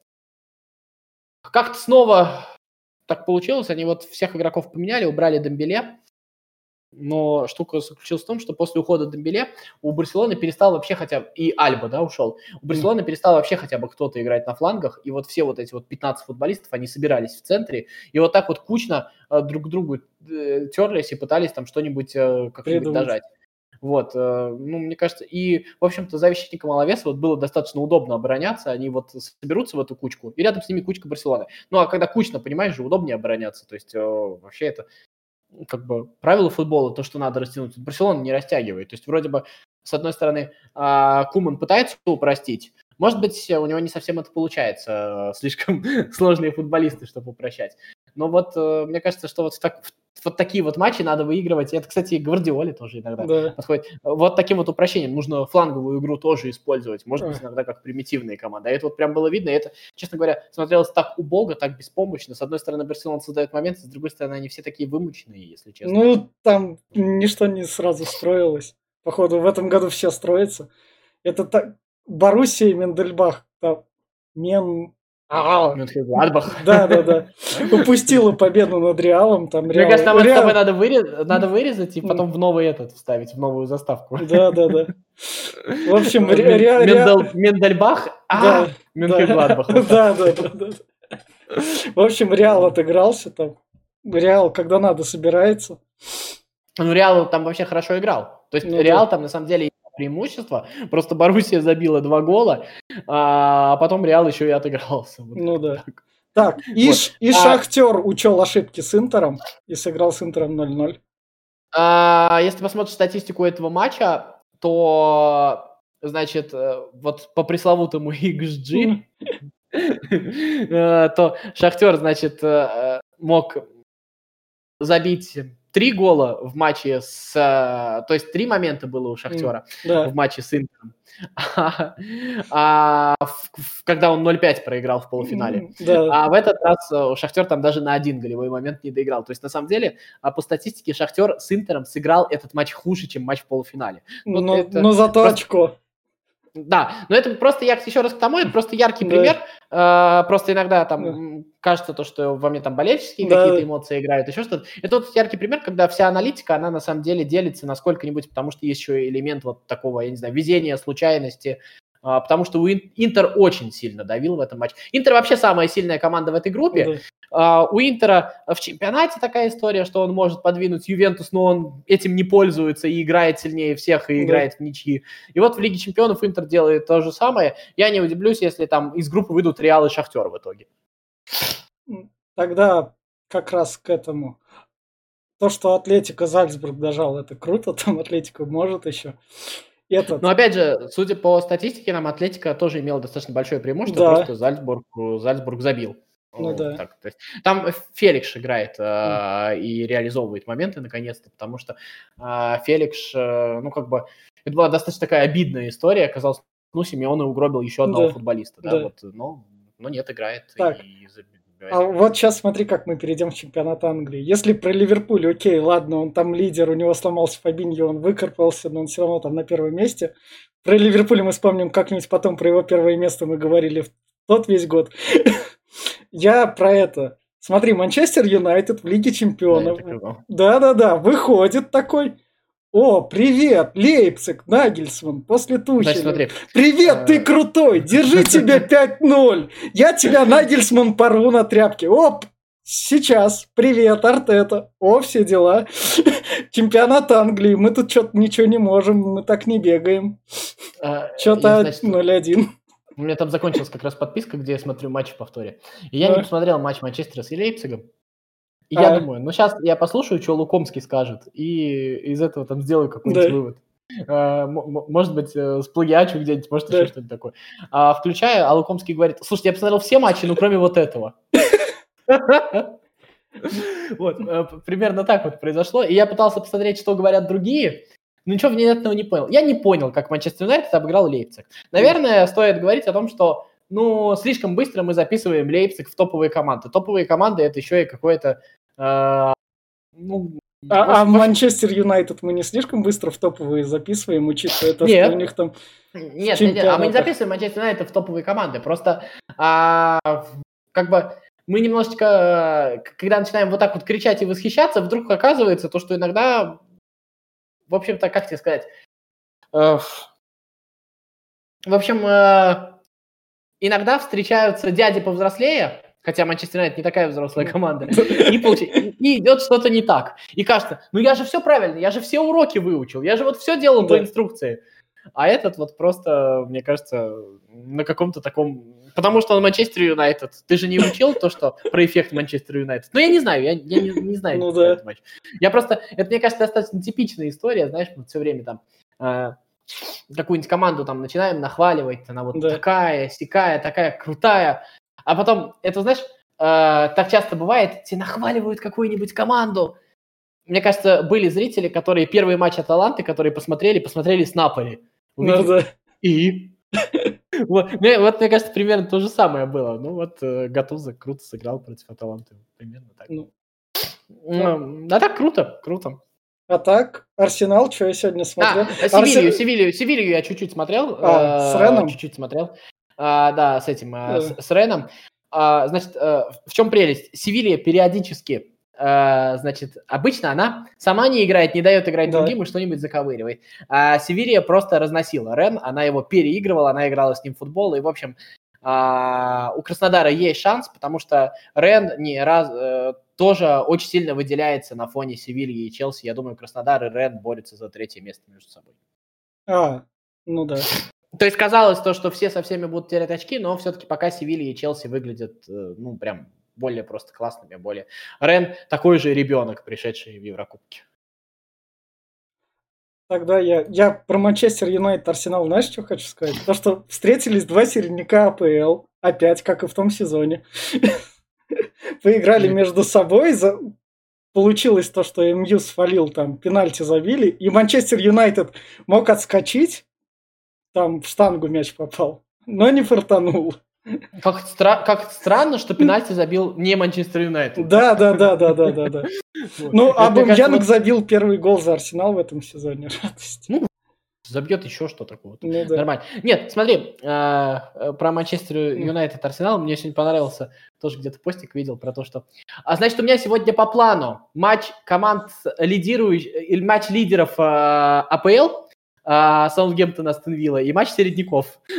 Speaker 2: Как-то снова так получилось, они вот всех игроков поменяли, убрали Дембеле, но штука заключилась в том, что после ухода Дембеле у Барселоны перестал вообще хотя бы... И Альба, да, ушел. У Барселоны перестал вообще хотя бы кто-то играть на флангах. И вот все вот эти вот 15 футболистов, они собирались в центре. И вот так вот кучно э, друг к другу э, терлись и пытались там что-нибудь э, как-нибудь дожать. Вот, э, ну, мне кажется, и, в общем-то, за защитником Алавеса вот было достаточно удобно обороняться, они вот соберутся в эту кучку, и рядом с ними кучка Барселоны. Ну, а когда кучно, понимаешь же, удобнее обороняться, то есть э, вообще это как бы правило футбола, то, что надо растянуть. Барселона не растягивает, то есть вроде бы, с одной стороны, а, Куман пытается упростить, может быть, у него не совсем это получается, слишком сложные футболисты, чтобы упрощать. Но вот э, мне кажется, что вот, так, вот такие вот матчи надо выигрывать. Это, кстати, Гвардиоле тоже иногда да. подходит. Вот таким вот упрощением нужно фланговую игру тоже использовать. Может быть, иногда как примитивные команды. А это вот прям было видно. И это, честно говоря, смотрелось так убого, так беспомощно. С одной стороны, Барселона создает моменты, с другой стороны, они все такие вымученные, если честно.
Speaker 1: Ну, там ничто не сразу строилось. Походу, в этом году все строится. Это так... Боруссия и Мендельбах. Там, Мен...
Speaker 2: Мюнхен-Гладбах.
Speaker 1: Да, да, да. Упустила победу над Реалом. Там
Speaker 2: Мне Реал... кажется, там Реал... с тобой надо, вырез... надо вырезать и потом в новый этот вставить, в новую заставку.
Speaker 1: Да, да, да. В общем,
Speaker 2: Реал... Мендел... Мендельбах, а, Мюнхен-Гладбах.
Speaker 1: Да, да, да. В общем, Реал отыгрался там. Реал, когда надо, собирается.
Speaker 2: Ну, Реал там вообще хорошо играл. То есть ну, Реал да. там на самом деле преимущество. Просто Боруссия забила два гола, а потом Реал еще и отыгрался.
Speaker 1: Вот ну да. Так. Так, и, вот. и а... Шахтер учел ошибки с Интером и сыграл с Интером 0-0.
Speaker 2: А, если посмотришь статистику этого матча, то, значит, э, вот по пресловутому XG, э, то Шахтер, значит, э, мог забить три гола в матче с... То есть три момента было у Шахтера в матче с Интером. А, а в, когда он 0-5 проиграл в полуфинале. Да. А в этот раз э, Шахтер там даже на один голевой момент не доиграл. То есть, на самом деле, а по статистике, Шахтер с Интером сыграл этот матч хуже, чем матч в полуфинале.
Speaker 1: Вот но, это но зато просто... очко.
Speaker 2: Да, но это просто, я еще раз к тому, это просто яркий да. пример. Э, просто иногда там да. кажется то, что во мне там болельческие да. какие-то эмоции играют, еще что-то. Это вот яркий пример, когда вся аналитика, она на самом деле делится на сколько-нибудь, потому что есть еще элемент вот такого, я не знаю, везения, случайности, потому что Интер очень сильно давил в этом матче. Интер вообще самая сильная команда в этой группе. Да. У Интера в чемпионате такая история, что он может подвинуть Ювентус, но он этим не пользуется и играет сильнее всех, и да. играет в ничьи. И вот в Лиге чемпионов Интер делает то же самое. Я не удивлюсь, если там из группы выйдут Реал и Шахтер в итоге.
Speaker 1: Тогда как раз к этому. То, что Атлетика Зальцбург дожал, это круто, там Атлетика может еще.
Speaker 2: Этот... Но опять же, судя по статистике, нам Атлетика тоже имела достаточно большое преимущество, да. просто Зальцбург, Зальцбург забил.
Speaker 1: Ну, да.
Speaker 2: Так, то есть, там Феликс играет э, и реализовывает моменты наконец-то, потому что э, Феликс, э, ну, как бы, это была достаточно такая обидная история. Оказалось, ну, Симеон угробил еще одного да. футболиста, да, да. Вот, но, но нет, играет
Speaker 1: так. и а вот сейчас смотри, как мы перейдем в чемпионат Англии. Если про Ливерпуль, окей, ладно, он там лидер, у него сломался Фабиньо, он выкарпался, но он все равно там на первом месте. Про Ливерпуль мы вспомним как-нибудь потом, про его первое место мы говорили в тот весь год. Я про это. Смотри, Манчестер Юнайтед в Лиге Чемпионов. Да-да-да, выходит такой о, привет, Лейпциг, Нагельсман, после Тучи. Привет, ты а. крутой, держи тебя 5-0. Я тебя, Нагельсман, порву на тряпке. Оп, сейчас, привет, Артета. О, все дела. Чемпионат Англии, мы тут что-то ничего не можем, мы так не бегаем. А, что-то 0-1.
Speaker 2: У меня там закончилась как раз подписка, где я смотрю матч в повторе. И я не посмотрел матч Манчестера с Лейпцигом. И а. я думаю, ну сейчас я послушаю, что Лукомский скажет, и из этого там сделаю какой-нибудь да. вывод. Uh, может быть, uh, сплагиачу где-нибудь, может, да. еще что-нибудь такое. Uh, включаю, а Лукомский говорит, слушайте, я посмотрел все матчи, ну, кроме вот этого. Вот, э, примерно так вот произошло. И я пытался посмотреть, что говорят другие, но ничего внятного не понял. Я не понял, как Манчестер Юнайтед обыграл Лейпциг. Наверное, стоит говорить о том, что ну, слишком быстро мы записываем Лейпциг в топовые команды. Топовые команды это еще и какое-то
Speaker 1: а, ну, а, а Манчестер Юнайтед мы не слишком быстро в топовые записываем, учитывая то,
Speaker 2: нет.
Speaker 1: что у них там...
Speaker 2: Нет, нет, нет, а мы не записываем Манчестер Юнайтед в топовые команды. Просто а, как бы мы немножечко, когда начинаем вот так вот кричать и восхищаться, вдруг оказывается то, что иногда, в общем-то, как тебе сказать, э, в общем, э, иногда встречаются дяди повзрослее, хотя Манчестер Юнайтед не такая взрослая команда, и, получ... и идет что-то не так. И кажется, ну я же все правильно, я же все уроки выучил, я же вот все делал по инструкции. А этот вот просто, мне кажется, на каком-то таком... Потому что он Манчестер Юнайтед. Ты же не учил то, что про эффект Манчестер Юнайтед? Ну, я не знаю, я, я не, не знаю.
Speaker 1: Ну, да.
Speaker 2: матч. Я просто... Это, мне кажется, достаточно типичная история, знаешь, все время там... Какую-нибудь команду там начинаем нахваливать, она вот да. такая, сякая, такая крутая, а потом, это, знаешь, э, так часто бывает, тебе нахваливают какую-нибудь команду. Мне кажется, были зрители, которые первый матч Аталанты, которые посмотрели, посмотрели с Наполи.
Speaker 1: Ну, да.
Speaker 2: И? вот, мне, вот, мне кажется, примерно то же самое было. Ну вот, э, Гатуза круто сыграл против Аталанты. Примерно так. Ну, ну, а так круто, круто.
Speaker 1: А так, Арсенал, что я сегодня смотрел?
Speaker 2: А, Севилью, Арсен... Севилью, Севилью я чуть-чуть смотрел.
Speaker 1: А, э, с Реном?
Speaker 2: Чуть-чуть смотрел. А, да, с этим, а, с, с Реном. А, значит, а, в чем прелесть? Севилья периодически, значит, обычно она сама не играет, не дает играть да. другим и что-нибудь заковыривает. А Севилья просто разносила Рен, она его переигрывала, она играла с ним в футбол, и, в общем, а, у Краснодара есть шанс, потому что Рен не раз, тоже очень сильно выделяется на фоне Севильи и Челси. Я думаю, Краснодар и Рен борются за третье место между собой.
Speaker 1: А, ну да.
Speaker 2: То есть казалось то, что все со всеми будут терять очки, но все-таки пока Севилья и Челси выглядят, э, ну, прям более просто классными, более... Рен такой же ребенок, пришедший в Еврокубке.
Speaker 1: Тогда я, я про Манчестер Юнайтед Арсенал, знаешь, что хочу сказать? То, что встретились два середняка АПЛ, опять, как и в том сезоне. Поиграли между собой, за... получилось то, что МЮ свалил, там, пенальти забили, и Манчестер Юнайтед мог отскочить, там в штангу мяч попал, но не фартанул.
Speaker 2: Как, стра- как странно, что пенальти забил не Манчестер Юнайтед.
Speaker 1: Да, да, да, да, да, да, да. Ну, Абамьянг забил первый гол за Арсенал в этом сезоне.
Speaker 2: Ну, забьет еще что такое. Ну, да. Нормально. Нет, смотри, а, э, про Манчестер Юнайтед Арсенал мне сегодня понравился, тоже где-то постик видел про то, что... А значит, у меня сегодня по плану матч команд лидирующих, или матч лидеров а, АПЛ, а, Саутгемптон Астон Вилла и матч середняков.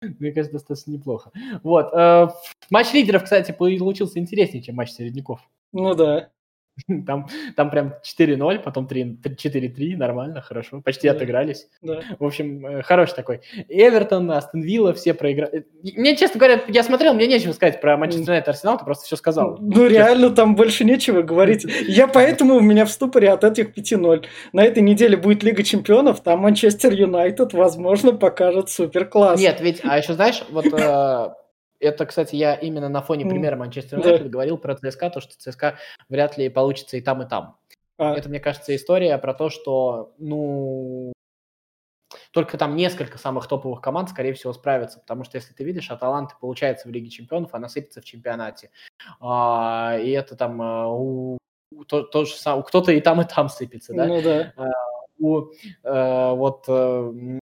Speaker 2: Мне кажется, достаточно неплохо. Вот. Э, матч лидеров, кстати, получился интереснее, чем матч середняков.
Speaker 1: Ну да.
Speaker 2: Там, там прям 4-0, потом 4-3, нормально, хорошо, почти да. отыгрались. Да. В общем, э, хороший такой. Эвертон, Астон Вилла, все проиграли. Мне, честно говоря, я смотрел, мне нечего сказать про Манчестер Юнайтед Арсенал, ты просто все сказал.
Speaker 1: Ну, честно. реально, там больше нечего говорить. Я поэтому у меня в ступоре от этих 5-0. На этой неделе будет Лига Чемпионов, там Манчестер Юнайтед, возможно, покажет супер класс.
Speaker 2: Нет, ведь, а еще знаешь, вот э, это, кстати, я именно на фоне примера Манчестер Юнайтед да. говорил про ЦСКА, то, что ЦСКА вряд ли получится и там, и там. А. Это, мне кажется, история про то, что, ну, только там несколько самых топовых команд, скорее всего, справятся, потому что, если ты видишь, Аталанта получается в Лиге Чемпионов, она сыпется в чемпионате. А, и это там а, у, то, то же самое, кто-то и там, и там сыпется, да?
Speaker 1: Ну да.
Speaker 2: А, у, а, вот э,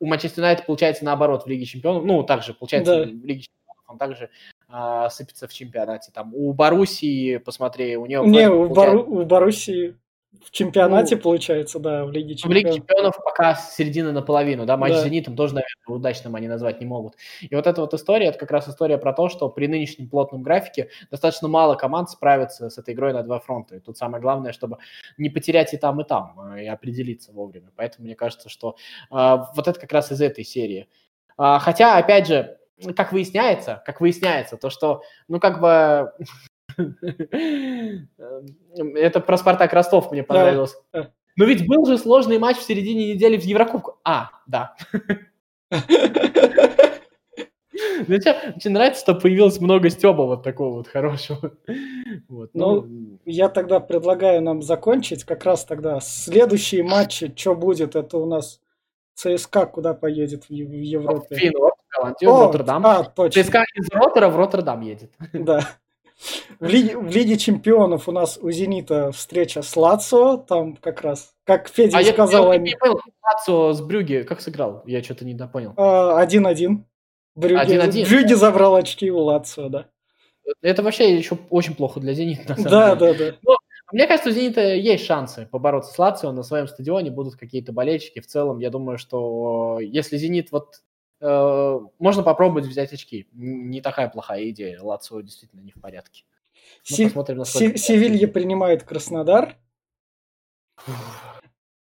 Speaker 2: у Манчестер Юнайтед получается наоборот в Лиге Чемпионов. Ну, также получается да. в Лиге Чемпионов, он также а, сыпется в чемпионате. Там у Боруссии, посмотри, у нее...
Speaker 1: Не, у. Бору, у Боруссии в чемпионате, ну, получается, да, в Лиге
Speaker 2: Чемпионов. В Лиге Чемпионов пока середина наполовину, да, матч да. с Зенитом тоже, наверное, удачным они назвать не могут. И вот эта вот история, это как раз история про то, что при нынешнем плотном графике достаточно мало команд справится с этой игрой на два фронта. И тут самое главное, чтобы не потерять и там, и там, а, и определиться вовремя. Поэтому мне кажется, что а, вот это как раз из этой серии. А, хотя, опять же, как выясняется, как выясняется, то, что, ну, как бы Это про Спартак Ростов мне понравилось. Но ведь был же сложный матч в середине недели в Еврокубку. А, да. Мне нравится, что появилось много стеба вот такого вот хорошего.
Speaker 1: Вот, ну, ну, я тогда предлагаю нам закончить как раз тогда. Следующие матчи, что будет, это у нас ЦСКА куда поедет в, Европе?
Speaker 2: Финланд, Голландию, О, Роттердам. А, точно. ЦСКА из Роттера в Роттердам едет.
Speaker 1: Да. В Лиге, в Лиге Чемпионов у нас у Зенита встреча с Лацо, там как раз, как Федя а сказал...
Speaker 2: Я, я не понял, Лацо с Брюги как сыграл? Я что-то не допонял.
Speaker 1: А, один-один. Брюги, Брюги забрал очки у Лацо, да.
Speaker 2: Это вообще еще очень плохо для Зенита, на
Speaker 1: самом да, деле. Да, да,
Speaker 2: да. Мне кажется, у Зенита есть шансы побороться с Лацио на своем стадионе, будут какие-то болельщики. В целом, я думаю, что если Зенит вот Э, можно попробовать взять очки. Не такая плохая идея. Лацио действительно не в порядке.
Speaker 1: Ну, посмотрим, насколько... Севилья принимает Краснодар.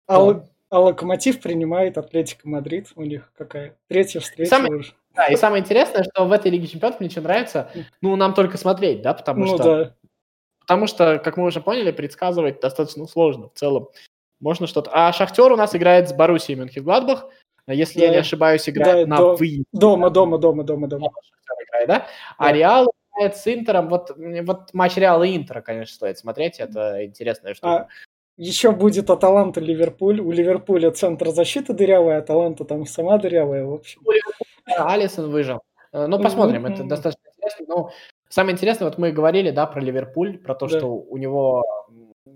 Speaker 1: А, а Локомотив принимает Атлетико Мадрид. У них какая? Третья встреча
Speaker 2: самое, уже. Да, и самое интересное, что в этой Лиге Чемпионов мне что нравится, ну, нам только смотреть, да, потому ну, что... Да. Потому что, как мы уже поняли, предсказывать достаточно сложно в целом. Можно что-то... А Шахтер у нас играет с Боруссией Мюнхен-Гладбах. А если да. я не ошибаюсь, играет да, на до, выезде.
Speaker 1: Дома, дома, дома, дома, дома.
Speaker 2: Играет, да? А Реал играет с Интером. Вот, вот матч Реала и Интера, конечно, стоит смотреть. Это интересная штука. А,
Speaker 1: еще будет Аталанта Ливерпуль. У Ливерпуля центр защиты дырявая, Аталанта там сама дырявая, в общем.
Speaker 2: Алисон выжил. Э, ну, посмотрим, это достаточно интересно. Но самое интересное, вот мы говорили, да, про Ливерпуль, про то, да. что у него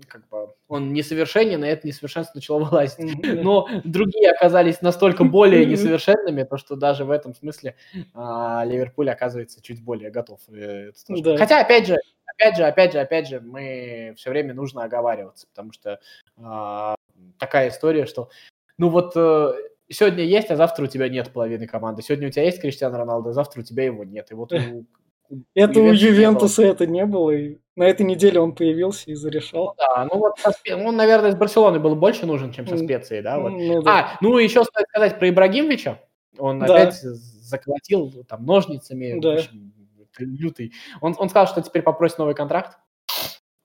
Speaker 2: как бы он несовершенен, и это несовершенство начало вылазить. Но другие оказались настолько более несовершенными, то что даже в этом смысле а, Ливерпуль оказывается чуть более готов. Да. Хотя, опять же, опять же, опять же, опять же, мы все время нужно оговариваться, потому что а, такая история, что ну вот э, сегодня есть, а завтра у тебя нет половины команды. Сегодня у тебя есть Криштиану Роналдо, а завтра у тебя его нет. И вот у
Speaker 1: Это у Ювентуса это не было, и на этой неделе он появился и зарешал.
Speaker 2: Ну да, ну вот он, наверное, из Барселоны был больше нужен, чем со специей, да? Вот. Ну, да. А, ну еще стоит сказать про Ибрагимовича. Он да. опять заколотил там ножницами, да. общем, лютый. Он, он сказал, что теперь попросит новый контракт.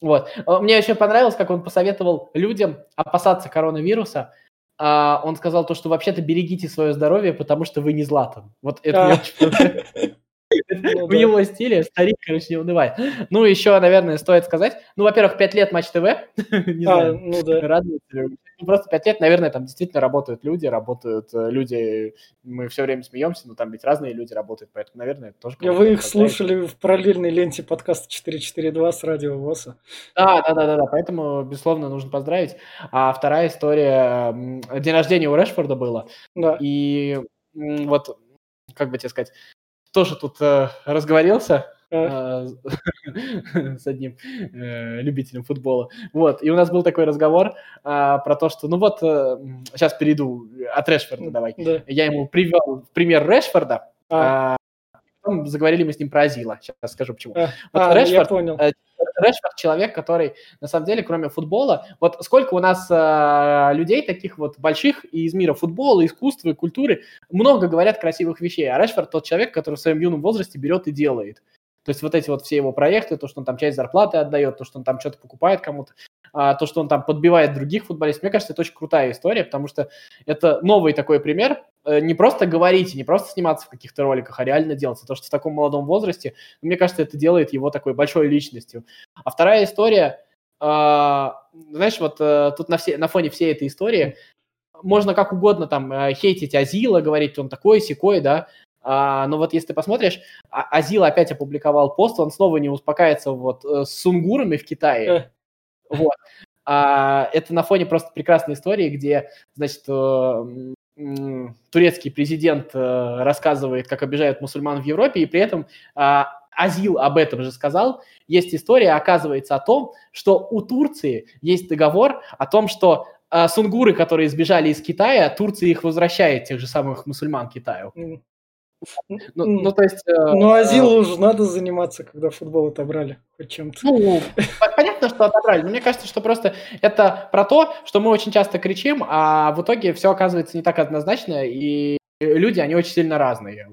Speaker 2: Вот. А, мне еще понравилось, как он посоветовал людям опасаться коронавируса. А он сказал то, что вообще-то берегите свое здоровье, потому что вы не Златан. Вот это а. мне очень. Ну в его стиле старик, короче, не унывает. Ну, еще, наверное, стоит сказать, ну, во-первых, 5 лет Матч ТВ, не а, знаю, ну да. ну, просто 5 лет, наверное, там действительно работают люди, работают э, люди, мы все время смеемся, но там ведь разные люди работают, поэтому, наверное, это тоже...
Speaker 1: Вы их слушали в параллельной ленте подкаста 442 с радио ВОСа.
Speaker 2: Да, да, да, да, да, поэтому, безусловно, нужно поздравить. А вторая история, день рождения у Решфорда было, да. и вот, как бы тебе сказать, тоже тут э, разговорился э, с одним э, любителем футбола. Вот, и у нас был такой разговор э, про то, что, ну вот, э, сейчас перейду от Решфорда, давай. Да. Я ему привел пример Решфорда, а. э, потом заговорили мы с ним про Азила. Сейчас скажу почему. А, вот а, Решфорд, я понял. Решфорд человек, который, на самом деле, кроме футбола, вот сколько у нас э, людей таких вот больших из мира футбола, искусства и культуры, много говорят красивых вещей, а Решфорд тот человек, который в своем юном возрасте берет и делает. То есть вот эти вот все его проекты, то, что он там часть зарплаты отдает, то, что он там что-то покупает кому-то, а, то, что он там подбивает других футболистов. Мне кажется, это очень крутая история, потому что это новый такой пример. Э, не просто говорить, не просто сниматься в каких-то роликах, а реально делать. То, что в таком молодом возрасте, мне кажется, это делает его такой большой личностью. А вторая история, а, знаешь, вот э, тут на, все, на фоне всей этой истории можно как угодно там э, хейтить Азила, говорить, он такой, секой, да, а, но вот если ты посмотришь, а, Азил опять опубликовал пост, он снова не успокаивается вот э, с сунгурами в Китае. Э. Вот. А, это на фоне просто прекрасной истории, где, значит, э, турецкий президент рассказывает, как обижают мусульман в Европе, и при этом а, Азил об этом же сказал. Есть история, оказывается, о том, что у Турции есть договор о том, что сунгуры, которые сбежали из Китая, Турция их возвращает, тех же самых мусульман Китаю.
Speaker 1: Ну, ну, то есть... Э, ну, Азилу уже надо заниматься, когда футбол отобрали хоть чем-то.
Speaker 2: Ну, понятно, что отобрали, но мне кажется, что просто это про то, что мы очень часто кричим, а в итоге все оказывается не так однозначно, и люди, они очень сильно разные.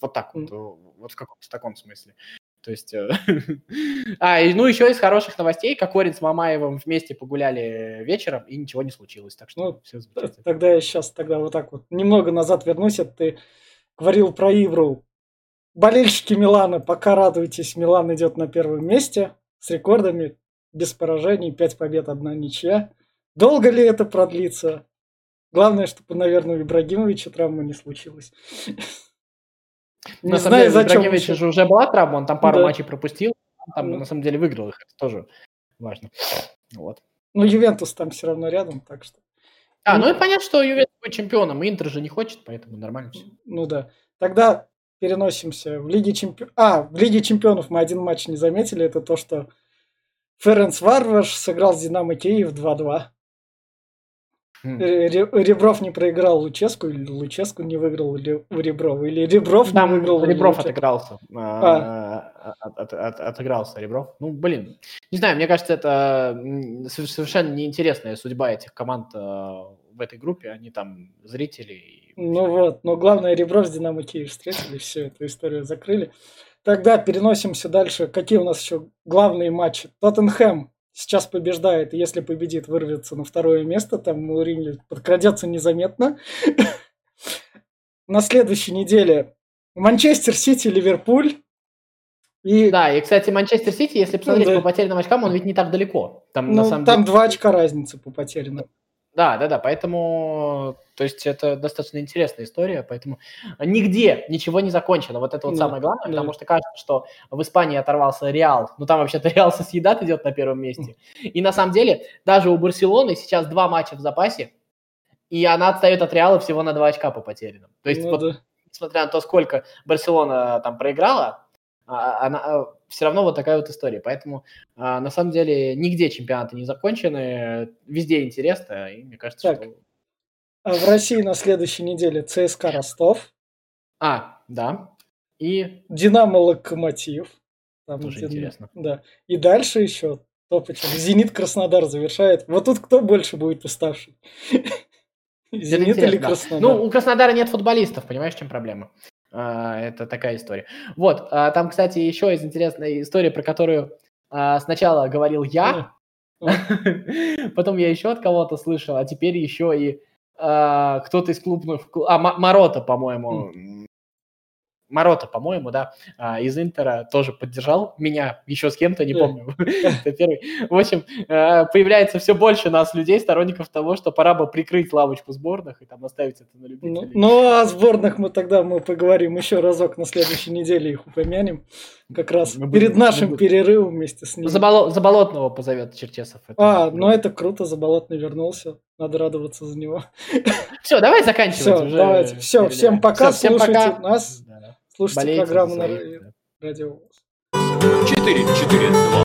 Speaker 2: Вот так вот, вот в каком-то таком смысле. То есть, э, а, и, ну, еще из хороших новостей, Кокорин с Мамаевым вместе погуляли вечером, и ничего не случилось, так что ну, все
Speaker 1: Тогда я сейчас тогда вот так вот немного назад вернусь, это ты говорил про Ивру. Болельщики Милана, пока радуйтесь, Милан идет на первом месте с рекордами, без поражений, 5 побед, одна ничья. Долго ли это продлится? Главное, чтобы, наверное, у Ибрагимовича травма не случилась.
Speaker 2: Не на знаю, деле, зачем. Ибрагимовича же уже была травма, он там пару да. матчей пропустил, там на самом деле выиграл их, это тоже важно. Вот.
Speaker 1: Ну, Ювентус там все равно рядом, так что.
Speaker 2: А, ну, ну и понятно, что Ювентус будет чемпионом, Интер же не хочет, поэтому нормально все.
Speaker 1: Ну да. Тогда переносимся в Лиге Чемпионов. А, в Лиге Чемпионов мы один матч не заметили, это то, что Ференц Варваш сыграл с Динамо Киев 2-2. Хм. Ребров не проиграл Луческу, или Луческу не выиграл Ребров, или Ребров
Speaker 2: Там
Speaker 1: не выиграл
Speaker 2: Ребров отыгрался. А. а. От, от, от, отыгрался Ребров. Ну, блин. Не знаю, мне кажется, это совершенно неинтересная судьба этих команд э, в этой группе. Они там зрители.
Speaker 1: Ну вот, но главное, Ребров с Динамо Киев встретили, все, эту историю закрыли. Тогда переносимся дальше. Какие у нас еще главные матчи? Тоттенхэм сейчас побеждает, если победит, вырвется на второе место, там Мауриньо подкрадется незаметно. На следующей неделе Манчестер Сити, Ливерпуль.
Speaker 2: И... Да, и, кстати, Манчестер Сити, если посмотреть да. по потерянным очкам, он ведь не так далеко.
Speaker 1: Там, ну, на самом там деле... два очка разницы по потерянным.
Speaker 2: Да, да, да, поэтому, то есть это достаточно интересная история, поэтому нигде ничего не закончено, вот это вот да, самое главное, да. потому что кажется, что в Испании оторвался Реал, ну там вообще-то Реал Соседат идет на первом месте, и на самом деле даже у Барселоны сейчас два матча в запасе, и она отстает от Реала всего на два очка по потерянным, то есть ну, вот, да. несмотря на то, сколько Барселона там проиграла, она, а, все равно вот такая вот история. Поэтому а, на самом деле нигде чемпионаты не закончены, везде интересно, и мне кажется, так. что...
Speaker 1: А в России на следующей неделе ЦСКА Ростов.
Speaker 2: А, да. И
Speaker 1: Динамо Локомотив. Там
Speaker 2: Тоже
Speaker 1: Дин-
Speaker 2: интересно.
Speaker 1: Да. И дальше еще топочек. Зенит Краснодар завершает. Вот тут кто больше будет уставший? Зенит или. Краснодар?
Speaker 2: Ну, у Краснодара нет футболистов, понимаешь, в чем проблема? А, это такая история. Вот, а, там, кстати, еще есть интересная история, про которую а, сначала говорил я, потом я еще от кого-то слышал, а теперь еще и кто-то из клубных... клу- А, Марота, по-моему. Марота, по-моему, да, а, из Интера тоже поддержал меня, еще с кем-то, не помню. Это первый. В общем, а, появляется все больше нас, людей, сторонников того, что пора бы прикрыть лавочку сборных и там оставить это на
Speaker 1: Ну,
Speaker 2: любителей.
Speaker 1: ну, о сборных мы тогда мы поговорим еще разок на следующей неделе, их упомянем. Как раз перед нашим перерывом вместе с ним.
Speaker 2: Заболо- Заболотного позовет Черчесов.
Speaker 1: А, ну это круто, Заболотный вернулся. Надо радоваться за него.
Speaker 2: Все, давай заканчивать
Speaker 1: Все, давайте. Все, всем пока. Слушайте нас. Слушайте
Speaker 2: Болейте
Speaker 1: программу на
Speaker 2: своих, да.
Speaker 1: радио.
Speaker 3: 4, 4, 2.